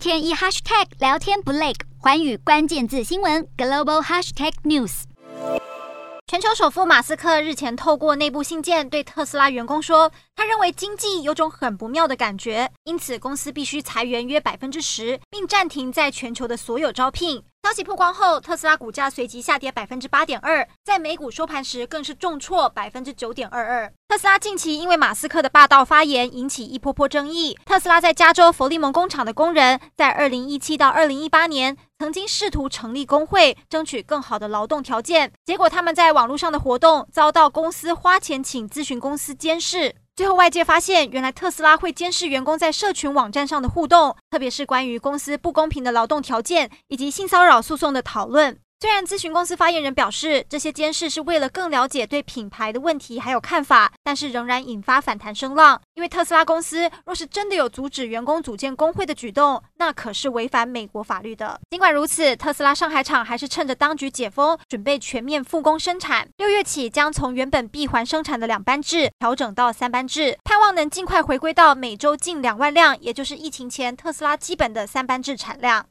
天一 hashtag 聊天不累，环宇关键字新闻 global hashtag news。全球首富马斯克日前透过内部信件对特斯拉员工说，他认为经济有种很不妙的感觉，因此公司必须裁员约百分之十，并暂停在全球的所有招聘。消息曝光后，特斯拉股价随即下跌百分之八点二，在美股收盘时更是重挫百分之九点二二。特斯拉近期因为马斯克的霸道发言引起一波波争议。特斯拉在加州弗利蒙工厂的工人，在二零一七到二零一八年曾经试图成立工会，争取更好的劳动条件，结果他们在网络上的活动遭到公司花钱请咨询公司监视。最后，外界发现，原来特斯拉会监视员工在社群网站上的互动，特别是关于公司不公平的劳动条件以及性骚扰诉讼的讨论。虽然咨询公司发言人表示，这些监视是为了更了解对品牌的问题还有看法，但是仍然引发反弹声浪。因为特斯拉公司若是真的有阻止员工组建工会的举动，那可是违反美国法律的。尽管如此，特斯拉上海厂还是趁着当局解封，准备全面复工生产。六月起将从原本闭环生产的两班制调整到三班制，盼望能尽快回归到每周近两万辆，也就是疫情前特斯拉基本的三班制产量。